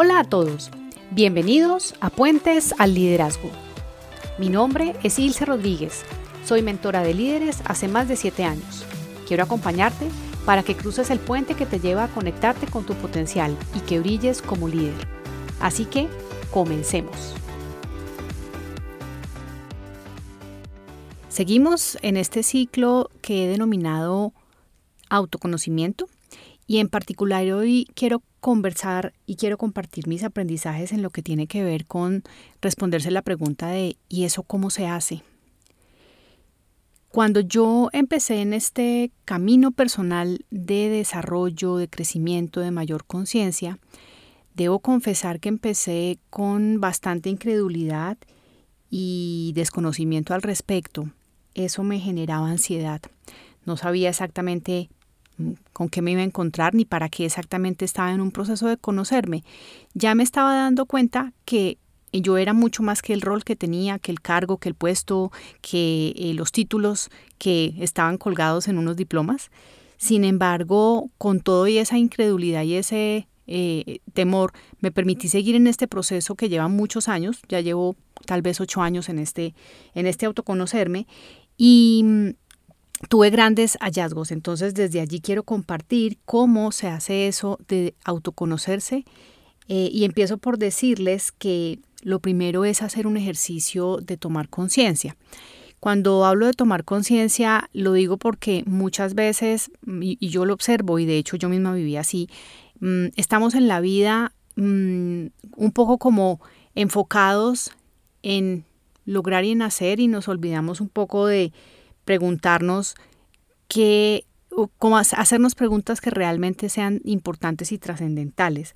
Hola a todos, bienvenidos a Puentes al Liderazgo. Mi nombre es Ilse Rodríguez, soy mentora de líderes hace más de 7 años. Quiero acompañarte para que cruces el puente que te lleva a conectarte con tu potencial y que brilles como líder. Así que, comencemos. Seguimos en este ciclo que he denominado autoconocimiento y en particular hoy quiero conversar y quiero compartir mis aprendizajes en lo que tiene que ver con responderse la pregunta de ¿y eso cómo se hace? Cuando yo empecé en este camino personal de desarrollo, de crecimiento, de mayor conciencia, debo confesar que empecé con bastante incredulidad y desconocimiento al respecto. Eso me generaba ansiedad. No sabía exactamente con qué me iba a encontrar ni para qué exactamente estaba en un proceso de conocerme. Ya me estaba dando cuenta que yo era mucho más que el rol que tenía, que el cargo, que el puesto, que eh, los títulos que estaban colgados en unos diplomas. Sin embargo, con todo y esa incredulidad y ese eh, temor, me permití seguir en este proceso que lleva muchos años, ya llevo tal vez ocho años en este, en este autoconocerme, y mm, tuve grandes hallazgos. Entonces desde allí quiero compartir cómo se hace eso de autoconocerse eh, y empiezo por decirles que lo primero es hacer un ejercicio de tomar conciencia. Cuando hablo de tomar conciencia, lo digo porque muchas veces, y, yo lo observo, y de hecho yo misma viví así, mm, estamos en la vida mm, un poco como enfocados en lograr y en hacer y nos olvidamos un poco de, preguntarnos qué, cómo hacernos preguntas que realmente sean importantes y trascendentales.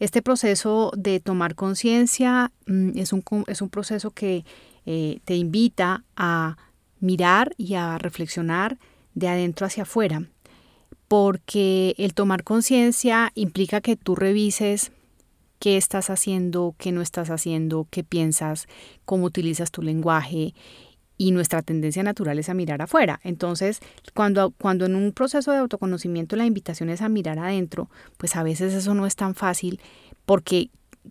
Este proceso de tomar conciencia mm, es, un, es un proceso que eh, te invita a mirar y a reflexionar de adentro hacia afuera, porque el tomar conciencia implica que tú revises qué estás haciendo, qué no estás haciendo, qué piensas, cómo utilizas tu lenguaje y nuestra tendencia natural es a mirar afuera. Entonces, cuando, cuando en un proceso de autoconocimiento la invitación es a mirar adentro, pues a veces eso no es tan fácil porque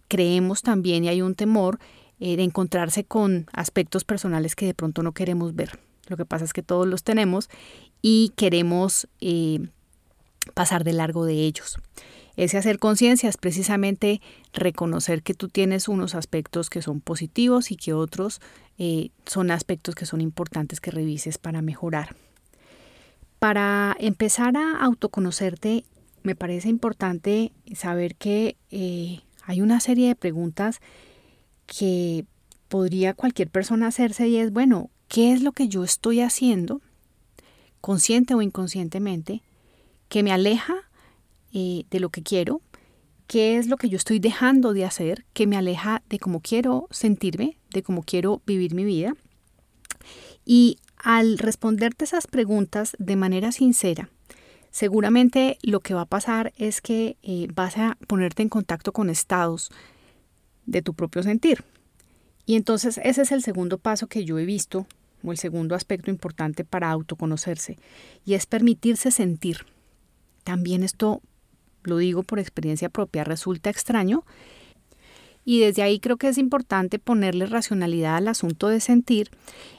creemos también y hay un temor eh, de encontrarse con aspectos personales que de pronto no queremos ver. Lo que pasa es que todos los tenemos y queremos eh, pasar de largo de ellos. Ese hacer conciencia es precisamente reconocer que tú tienes unos aspectos que son positivos y que otros eh, son aspectos que son importantes que revises para mejorar. Para empezar a autoconocerte, me parece importante saber que eh, hay una serie de preguntas que podría cualquier persona hacerse y es, bueno, ¿qué es lo que yo estoy haciendo, consciente o inconscientemente, que me aleja eh, de lo que quiero, qué es lo que yo estoy dejando de hacer que me aleja de cómo quiero sentirme, de cómo quiero vivir mi vida. Y al responderte esas preguntas de manera sincera, seguramente lo que va a pasar es que eh, vas a ponerte en contacto con estados de tu propio sentir. Y entonces ese es el segundo paso que yo he visto, o el segundo aspecto importante para autoconocerse, y es permitirse sentir. También esto lo digo por experiencia propia, resulta extraño. Y desde ahí creo que es importante ponerle racionalidad al asunto de sentir,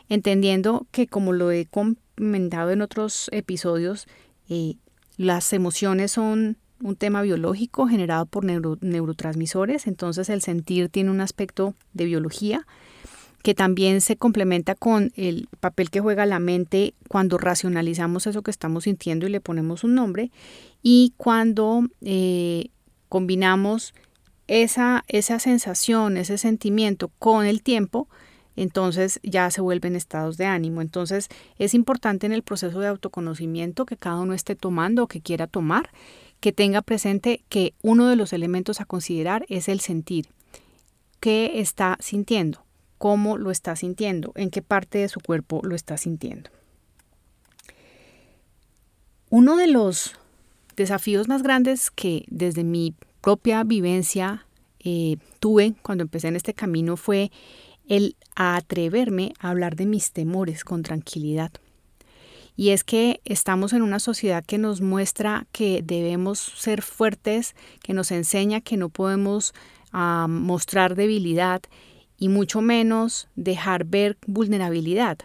entendiendo que como lo he comentado en otros episodios, eh, las emociones son un tema biológico generado por neurotransmisores, entonces el sentir tiene un aspecto de biología que también se complementa con el papel que juega la mente cuando racionalizamos eso que estamos sintiendo y le ponemos un nombre y cuando eh, combinamos esa, esa sensación, ese sentimiento con el tiempo, entonces ya se vuelven estados de ánimo. Entonces es importante en el proceso de autoconocimiento que cada uno esté tomando o que quiera tomar, que tenga presente que uno de los elementos a considerar es el sentir. ¿Qué está sintiendo? Cómo lo está sintiendo, en qué parte de su cuerpo lo está sintiendo. Uno de los desafíos más grandes que desde mi propia vivencia eh, tuve cuando empecé en este camino fue el atreverme a hablar de mis temores con tranquilidad. Y es que estamos en una sociedad que nos muestra que debemos ser fuertes, que nos enseña que no podemos ah, mostrar debilidad y mucho menos dejar ver vulnerabilidad.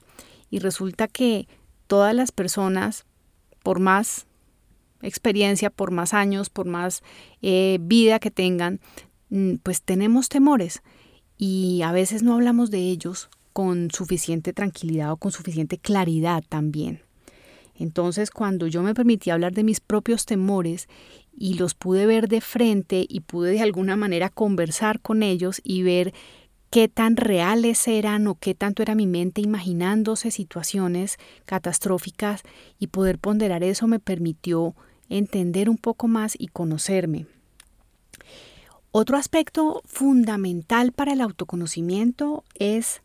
Y resulta que todas las personas, por más experiencia, por más años, por más eh, vida que tengan, mm, pues tenemos temores y a veces no hablamos de ellos con suficiente tranquilidad o con suficiente claridad también. Entonces, cuando yo me permití hablar de mis propios temores y los pude ver de frente y pude de alguna manera conversar con ellos y ver qué tan reales eran o qué tanto era mi mente imaginándose situaciones catastróficas y poder ponderar eso me permitió entender un poco más y conocerme. Otro aspecto fundamental para el autoconocimiento es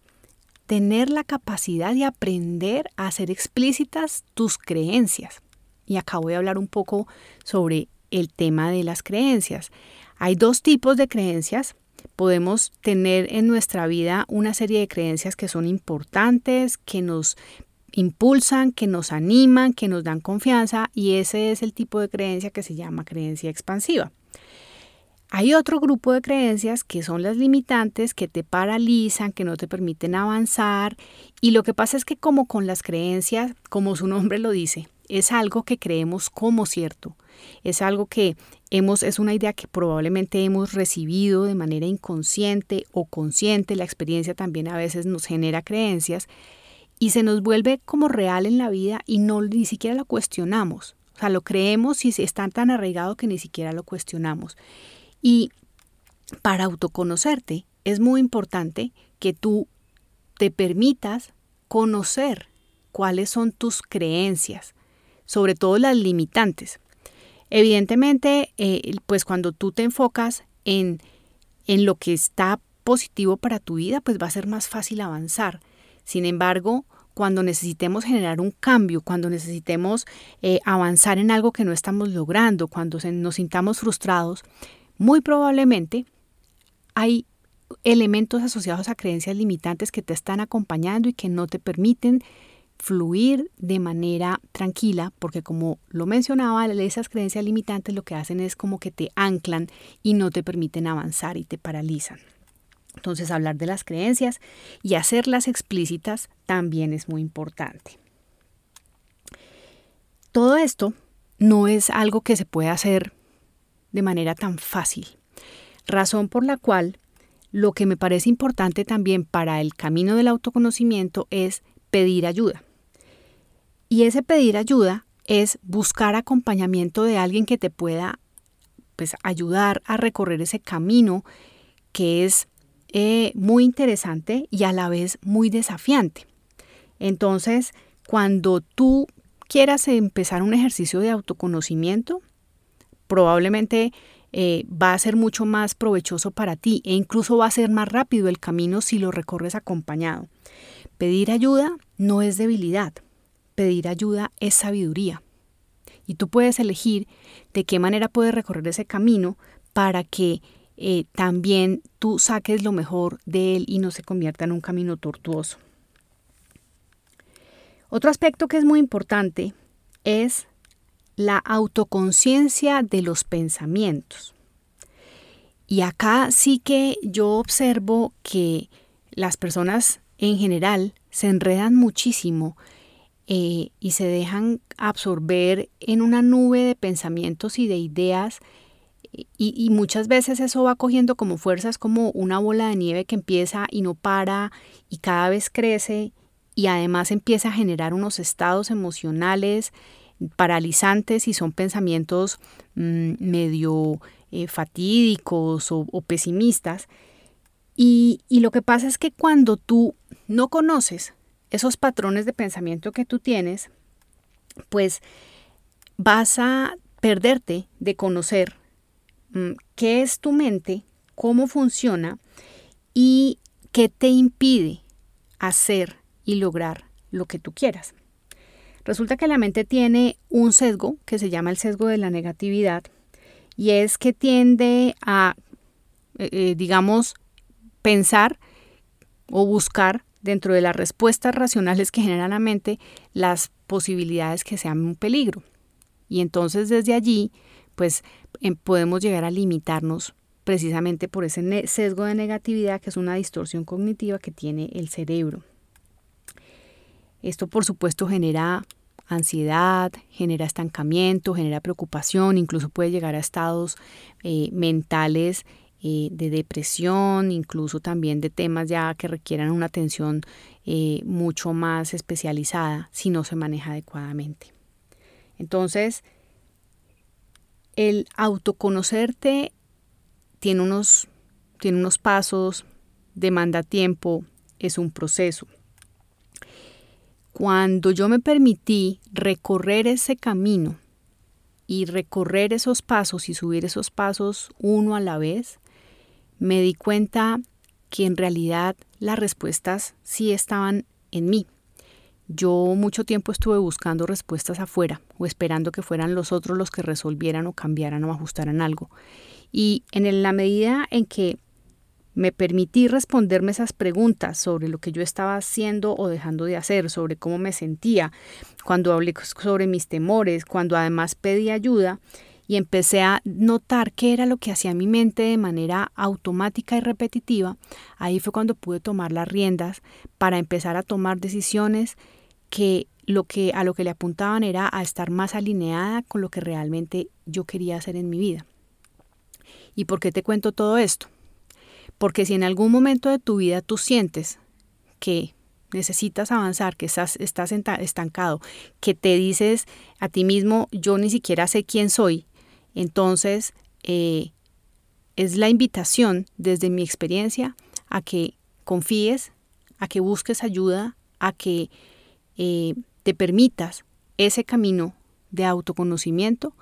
tener la capacidad de aprender a hacer explícitas tus creencias. Y acá voy a hablar un poco sobre el tema de las creencias. Hay dos tipos de creencias podemos tener en nuestra vida una serie de creencias que son importantes, que nos impulsan, que nos animan, que nos dan confianza y ese es el tipo de creencia que se llama creencia expansiva. Hay otro grupo de creencias que son las limitantes, que te paralizan, que no te permiten avanzar y lo que pasa es que como con las creencias, como su nombre lo dice, es algo que creemos como cierto, es algo que hemos, es una idea que probablemente hemos recibido de manera inconsciente o consciente, la experiencia también a veces nos genera creencias y se nos vuelve como real en la vida y no ni siquiera lo cuestionamos. O sea, lo creemos y está tan arraigado que ni siquiera lo cuestionamos. Y para autoconocerte es muy importante que tú te permitas conocer cuáles son tus creencias, sobre todo las limitantes. Evidentemente, eh, pues cuando tú te enfocas en, en lo que está positivo para tu vida, pues va a ser más fácil avanzar. Sin embargo, cuando necesitemos generar un cambio, cuando necesitemos eh, avanzar en algo que no estamos logrando, cuando nos sintamos frustrados, muy probablemente hay elementos asociados a creencias limitantes que te están acompañando y que no te permiten fluir de manera tranquila, porque como lo mencionaba, esas creencias limitantes lo que hacen es como que te anclan y no te permiten avanzar y te paralizan. Entonces hablar de las creencias y hacerlas explícitas también es muy importante. Todo esto no es algo que se puede hacer de manera tan fácil, razón por la cual lo que me parece importante también para el camino del autoconocimiento es pedir ayuda. Y ese pedir ayuda es buscar acompañamiento de alguien que te pueda pues, ayudar a recorrer ese camino que es eh, muy interesante y a la vez muy desafiante. Entonces, cuando tú quieras empezar un ejercicio de autoconocimiento, probablemente eh, va a ser mucho más provechoso para ti e incluso va a ser más rápido el camino si lo recorres acompañado. Pedir ayuda no es debilidad, pedir ayuda es sabiduría. Y tú puedes elegir de qué manera puedes recorrer ese camino para que eh, también tú saques lo mejor de él y no se convierta en un camino tortuoso. Otro aspecto que es muy importante es la autoconciencia de los pensamientos. Y acá sí que yo observo que las personas en general se enredan muchísimo eh, y se dejan absorber en una nube de pensamientos y de ideas y, muchas veces eso va cogiendo como fuerzas como una bola de nieve que empieza y no para y cada vez crece y además empieza a generar unos estados emocionales paralizantes y son pensamientos mm, medio eh, fatídicos o, pesimistas. Y lo que pasa es que cuando tú no conoces esos patrones de pensamiento que tú tienes, pues vas a perderte de conocer mm, qué es tu mente, cómo funciona y qué te impide hacer y lograr lo que tú quieras. Resulta que la mente tiene un sesgo que se llama el sesgo de la negatividad y es que tiende a, eh, eh, digamos, pensar o buscar dentro de las respuestas racionales que generan la mente, las posibilidades que sean un peligro. Y entonces desde allí, pues em, podemos llegar a limitarnos precisamente por ese sesgo de negatividad que es una distorsión cognitiva que tiene el cerebro. Esto por supuesto genera ansiedad, genera estancamiento, genera preocupación, incluso puede llegar a estados eh, mentales eh, de depresión, incluso también de temas ya que requieran una atención eh, mucho más especializada si no se maneja adecuadamente. Entonces, el autoconocerte tiene unos, tiene unos pasos, demanda tiempo, es un proceso. Cuando yo me permití recorrer ese camino y recorrer esos pasos y subir esos pasos uno a la vez, me di cuenta que en realidad las respuestas sí estaban en mí. Yo mucho tiempo estuve buscando respuestas afuera o esperando que fueran los otros los que resolvieran o cambiaran o ajustaran algo. Y en la medida en que me permití responderme esas preguntas sobre lo que yo estaba haciendo o dejando de hacer, sobre cómo me sentía, cuando hablé sobre mis temores, cuando además pedí ayuda y empecé a notar qué era lo que hacía mi mente de manera automática y repetitiva, ahí fue cuando pude tomar las riendas para empezar a tomar decisiones que lo que a lo que le apuntaban era a estar más alineada con lo que realmente yo quería hacer en mi vida. ¿Y por qué te cuento todo esto? Porque si en algún momento de tu vida tú sientes que necesitas avanzar, que estás, estás estancado, que te dices a ti mismo, yo ni siquiera sé quién soy, entonces eh, es la invitación desde mi experiencia a que confíes, a que busques ayuda, a que eh, te permitas ese camino de autoconocimiento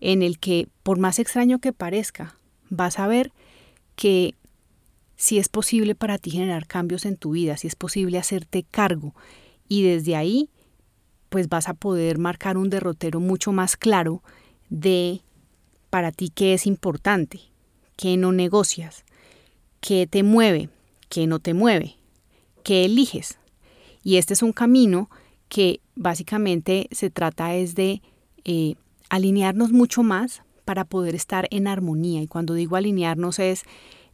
en el que, por más extraño que parezca, vas a ver que si es posible para ti generar cambios en tu vida, si es posible hacerte cargo. Y desde ahí pues vas a poder marcar un derrotero mucho más claro de para ti qué es importante, qué no negocias, qué te mueve, qué no te mueve, qué eliges. Y este es un camino que básicamente se trata es de eh, alinearnos mucho más para poder estar en armonía. Y cuando digo alinearnos es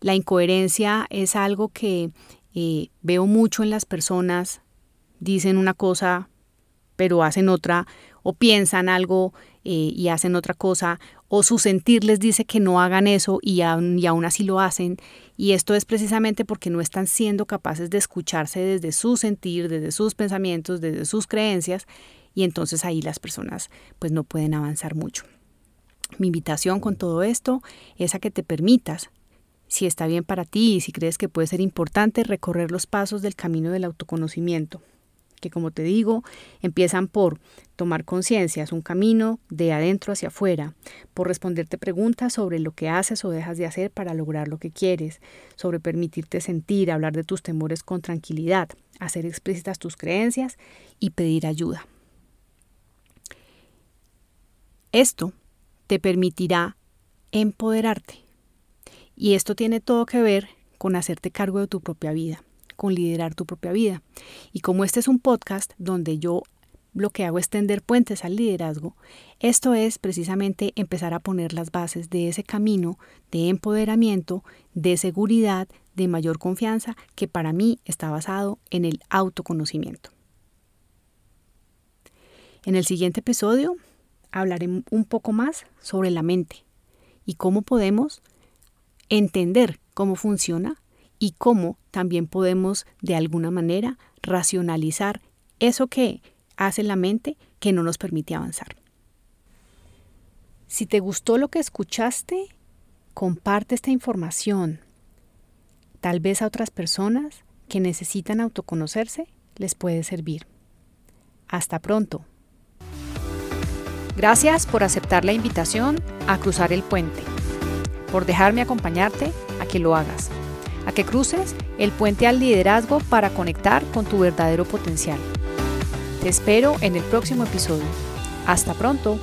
la incoherencia es algo que eh, veo mucho en las personas, dicen una cosa pero hacen otra, o piensan algo eh, y hacen otra cosa, o su sentir les dice que no hagan eso y, y aún así lo hacen. Y esto es precisamente porque no están siendo capaces de escucharse desde su sentir, desde sus pensamientos, desde sus creencias, y entonces ahí las personas pues no pueden avanzar mucho. Mi invitación con todo esto es a que te permitas, si está bien para ti y si crees que puede ser importante, recorrer los pasos del camino del autoconocimiento, que como te digo, empiezan por tomar conciencia, es un camino de adentro hacia afuera, por responderte preguntas sobre lo que haces o dejas de hacer para lograr lo que quieres, sobre permitirte sentir, hablar de tus temores con tranquilidad, hacer explícitas tus creencias y pedir ayuda. Esto te permitirá empoderarte. Y esto tiene todo que ver con hacerte cargo de tu propia vida, con liderar tu propia vida. Y como este es un podcast donde yo lo que hago es tender puentes al liderazgo, esto es precisamente empezar a poner las bases de ese camino de empoderamiento, de seguridad, de mayor confianza, que para mí está basado en el autoconocimiento. En el siguiente episodio hablaré un poco más sobre la mente y cómo podemos entender cómo funciona y cómo también podemos de alguna manera racionalizar eso que hace la mente que no nos permite avanzar. Si te gustó lo que escuchaste, comparte esta información. Tal vez a otras personas que necesitan autoconocerse les puede servir. Hasta pronto. Gracias por aceptar la invitación a cruzar el puente, por dejarme acompañarte a que lo hagas, a que cruces el puente al liderazgo para conectar con tu verdadero potencial. Te espero en el próximo episodio. Hasta pronto.